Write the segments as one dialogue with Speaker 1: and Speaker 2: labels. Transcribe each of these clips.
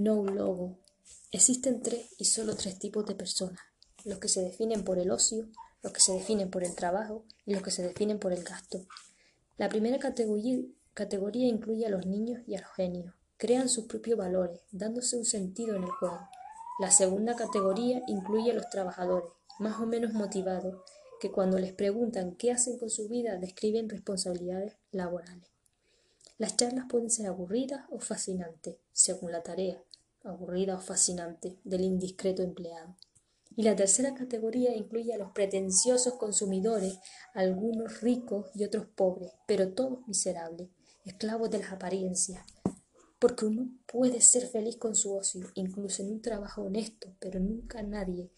Speaker 1: No logo. Existen tres y solo tres tipos de personas, los que se definen por el ocio, los que se definen por el trabajo y los que se definen por el gasto. La primera categoría, categoría incluye a los niños y a los genios. Crean sus propios valores, dándose un sentido en el juego. La segunda categoría incluye a los trabajadores, más o menos motivados, que cuando les preguntan qué hacen con su vida describen responsabilidades laborales. Las charlas pueden ser aburridas o fascinantes, según la tarea, aburrida o fascinante, del indiscreto empleado. Y la tercera categoría incluye a los pretenciosos consumidores, algunos ricos y otros pobres, pero todos miserables, esclavos de las apariencias. Porque uno puede ser feliz con su ocio, incluso en un trabajo honesto, pero nunca nadie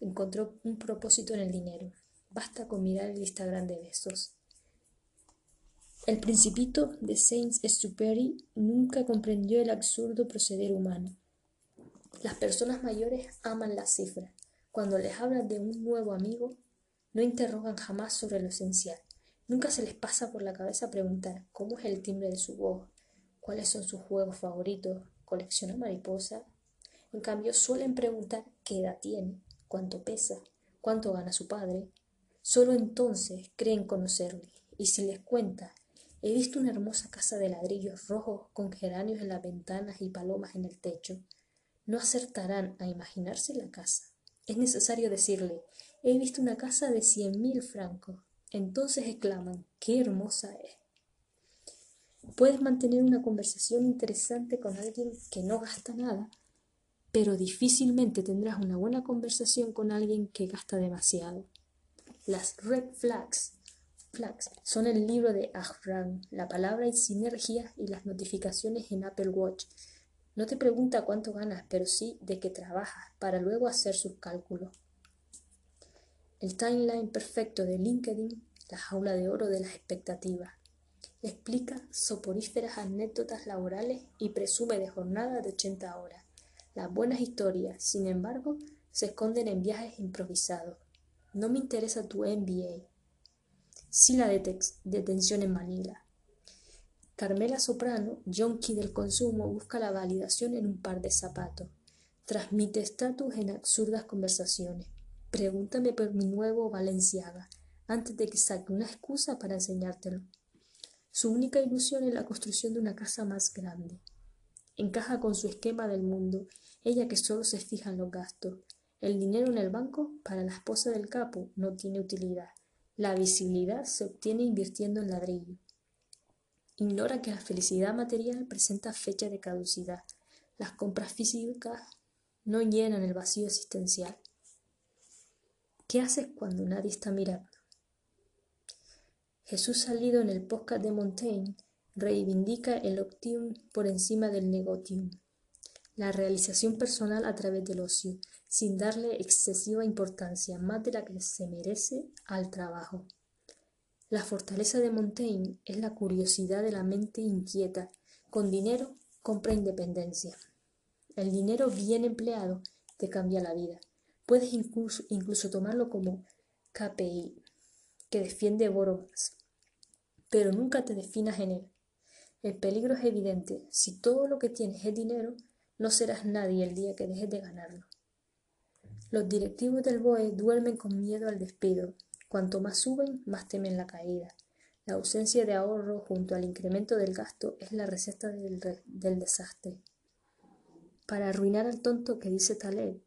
Speaker 1: encontró un propósito en el dinero. Basta con mirar el Instagram de besos. El principito de Saint-Exupéry nunca comprendió el absurdo proceder humano. Las personas mayores aman las cifras. Cuando les hablan de un nuevo amigo, no interrogan jamás sobre lo esencial. Nunca se les pasa por la cabeza preguntar cómo es el timbre de su voz, cuáles son sus juegos favoritos, colecciona mariposas. En cambio, suelen preguntar qué edad tiene, cuánto pesa, cuánto gana su padre, Solo entonces creen conocerle, y si les cuenta, he visto una hermosa casa de ladrillos rojos con geranios en las ventanas y palomas en el techo, no acertarán a imaginarse la casa. Es necesario decirle, he visto una casa de cien mil francos. Entonces exclaman, qué hermosa es. Puedes mantener una conversación interesante con alguien que no gasta nada, pero difícilmente tendrás una buena conversación con alguien que gasta demasiado. Las red flags, son el libro de Ahram, la palabra y sinergia y las notificaciones en Apple Watch. No te pregunta cuánto ganas, pero sí de qué trabajas, para luego hacer sus cálculos. El timeline perfecto de LinkedIn, la jaula de oro de las expectativas. Explica soporíferas anécdotas laborales y presume de jornada de 80 horas. Las buenas historias, sin embargo, se esconden en viajes improvisados, no me interesa tu MBA. Sí la detención en Manila. Carmela Soprano, yonki del consumo, busca la validación en un par de zapatos. Transmite estatus en absurdas conversaciones. Pregúntame por mi nuevo Valenciaga, antes de que saque una excusa para enseñártelo. Su única ilusión es la construcción de una casa más grande. Encaja con su esquema del mundo, ella que solo se fija en los gastos, el dinero en el banco para la esposa del capo no tiene utilidad. La visibilidad se obtiene invirtiendo en ladrillo. Ignora que la felicidad material presenta fecha de caducidad. Las compras físicas no llenan el vacío existencial. ¿Qué haces cuando nadie está mirando? Jesús salido en el podcast de Montaigne reivindica el optium por encima del negotium, la realización personal a través del ocio, sin darle excesiva importancia, más de la que se merece, al trabajo. La fortaleza de Montaigne es la curiosidad de la mente inquieta. Con dinero compra independencia. El dinero bien empleado te cambia la vida. Puedes incluso, tomarlo como KPI, que defiende Boros, pero nunca te definas en él. El peligro es evidente. Si todo lo que tienes es dinero, no serás nadie el día que dejes de ganarlo. Los directivos del BOE duermen con miedo al despido. Cuanto más suben, más temen la caída. La ausencia de ahorro junto al incremento del gasto es la receta del, desastre. Para arruinar al tonto que dice Taleb,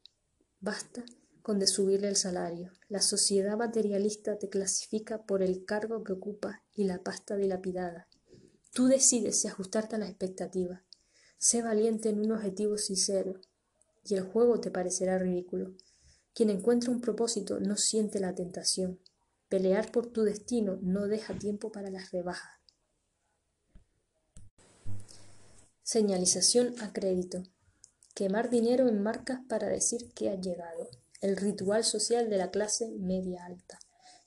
Speaker 1: basta con de subirle el salario. La sociedad materialista te clasifica por el cargo que ocupa y la pasta dilapidada. Tú decides si ajustarte a las expectativas. Sé valiente en un objetivo sincero y el juego te parecerá ridículo. Quien encuentra un propósito no siente la tentación. Pelear por tu destino no deja tiempo para las rebajas. Señalización a crédito. Quemar dinero en marcas para decir que ha llegado. El ritual social de la clase media alta.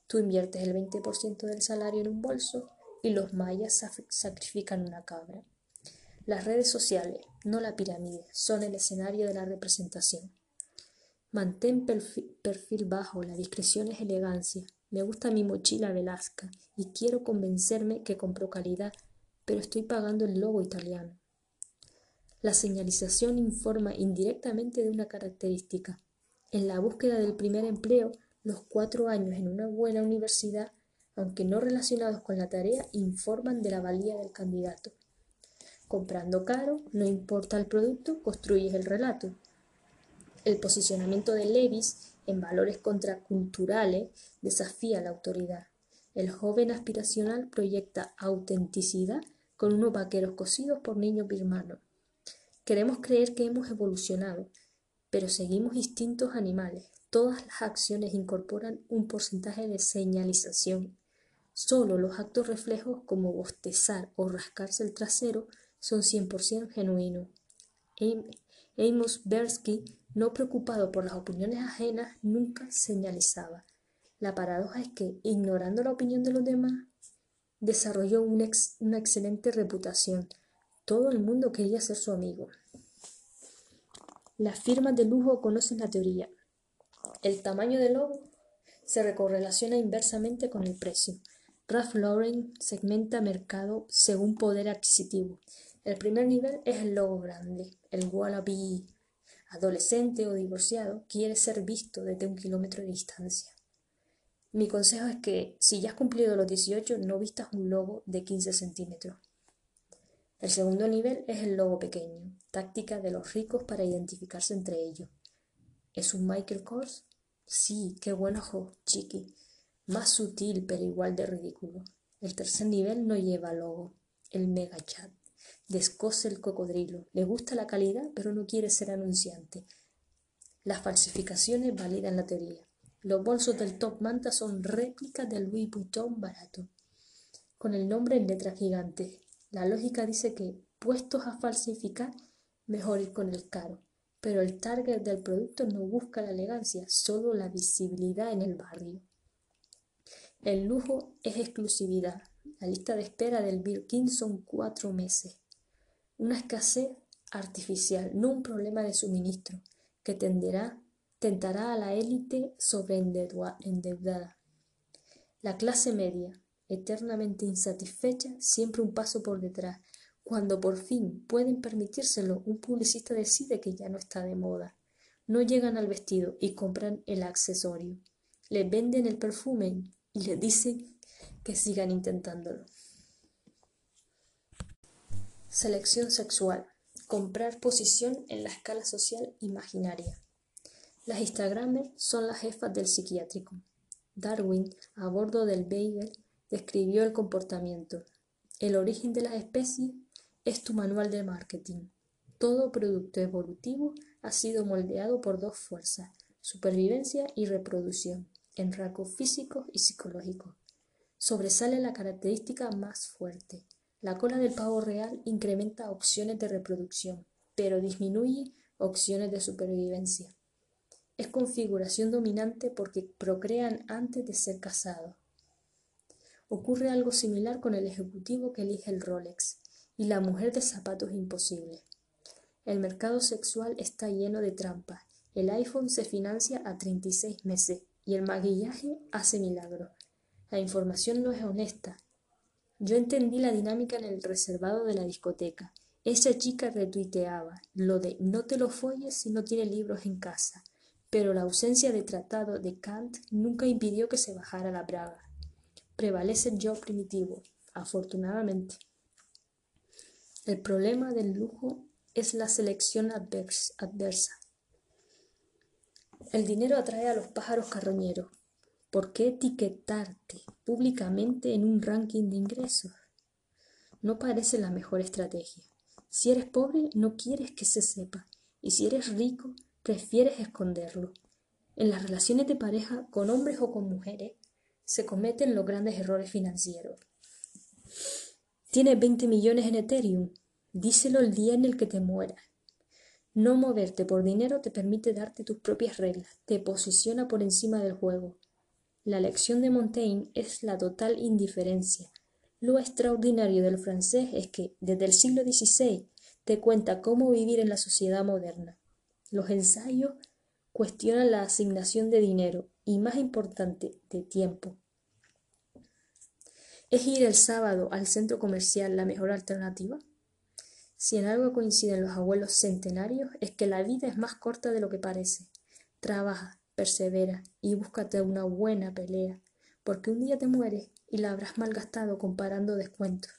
Speaker 1: Tú inviertes el 20% del salario en un bolso y los mayas sacrifican una cabra. Las redes sociales, no la pirámide, son el escenario de la representación. Mantén perfil bajo, la discreción es elegancia. Me gusta mi mochila Velasca y quiero convencerme que compró calidad, pero estoy pagando el logo italiano. La señalización informa indirectamente de una característica. En la búsqueda del primer empleo, los cuatro años en una buena universidad, aunque no relacionados con la tarea, informan de la valía del candidato. Comprando caro, no importa el producto, construyes el relato. El posicionamiento de Levis en valores contraculturales desafía la autoridad. El joven aspiracional proyecta autenticidad con unos vaqueros cosidos por niños birmanos. Queremos creer que hemos evolucionado, pero seguimos instintos animales. Todas las acciones incorporan un porcentaje de señalización. Solo los actos reflejos como bostezar o rascarse el trasero son 100% genuinos. Amos Bersky, no preocupado por las opiniones ajenas, nunca señalizaba. La paradoja es que, ignorando la opinión de los demás, desarrolló una, excelente reputación. Todo el mundo quería ser su amigo. Las firmas de lujo conocen la teoría. El tamaño del logo se recorrelaciona inversamente con el precio. Ralph Lauren segmenta mercado según poder adquisitivo. El primer nivel es el logo grande. El wallaby adolescente o divorciado quiere ser visto desde un kilómetro de distancia. Mi consejo es que, si ya has cumplido los 18, no vistas un logo de 15 centímetros. El segundo nivel es el logo pequeño, táctica de los ricos para identificarse entre ellos. ¿Es un Michael Kors? Sí, qué buen ojo, chiqui. Más sutil, pero igual de ridículo. El tercer nivel no lleva logo, el mega chat. Descose el cocodrilo. Le gusta la calidad, pero no quiere ser anunciante. Las falsificaciones validan la teoría. Los bolsos del top manta son réplicas del Louis Vuitton barato, con el nombre en letras gigantes, la lógica dice que, puestos a falsificar, mejor ir con el caro. Pero el target del producto no busca la elegancia, solo la visibilidad en el barrio. El lujo es exclusividad. La lista de espera del Birkin son cuatro meses. Una escasez artificial, no un problema de suministro, que tenderá, tentará a la élite sobreendeudada. La clase media, eternamente insatisfecha, siempre un paso por detrás. Cuando por fin pueden permitírselo, un publicista decide que ya no está de moda. No llegan al vestido y compran el accesorio. Le venden el perfume y le dicen que sigan intentándolo. Selección sexual. Comprar posición en la escala social imaginaria. Las Instagramers son las jefas del psiquiátrico. Darwin, a bordo del Beagle, describió el comportamiento. El origen de las especies es tu manual de marketing. Todo producto evolutivo ha sido moldeado por dos fuerzas, supervivencia y reproducción, en rasgos físicos y psicológicos. Sobresale la característica más fuerte. La cola del pavo real incrementa opciones de reproducción, pero disminuye opciones de supervivencia. Es configuración dominante porque procrean antes de ser casados. Ocurre algo similar con el ejecutivo que elige el Rolex y la mujer de zapatos imposibles. El mercado sexual está lleno de trampas. El iPhone se financia a 36 meses y el maquillaje hace milagros. La información no es honesta. Yo entendí la dinámica en el reservado de la discoteca. Esa chica retuiteaba lo de no te lo folles si no tiene libros en casa, pero la ausencia de tratado de Kant nunca impidió que se bajara la braga prevalece el yo primitivo, afortunadamente. El problema del lujo es la selección adversa. El dinero atrae a los pájaros carroñeros. ¿Por qué etiquetarte públicamente en un ranking de ingresos? No parece la mejor estrategia. Si eres pobre, no quieres que se sepa. Y si eres rico, prefieres esconderlo. En las relaciones de pareja, con hombres o con mujeres, se cometen los grandes errores financieros. Tienes 20 millones en Ethereum. Díselo el día en el que te mueras. No moverte por dinero te permite darte tus propias reglas, te posiciona por encima del juego. La lección de Montaigne es la total indiferencia. Lo extraordinario del francés es que, desde el siglo XVI, te cuenta cómo vivir en la sociedad moderna. Los ensayos cuestionan la asignación de dinero y, más importante, de tiempo. ¿Es ir el sábado al centro comercial la mejor alternativa? Si en algo coinciden los abuelos centenarios es que la vida es más corta de lo que parece. Trabaja, persevera y búscate una buena pelea, porque un día te mueres y la habrás malgastado comparando descuentos.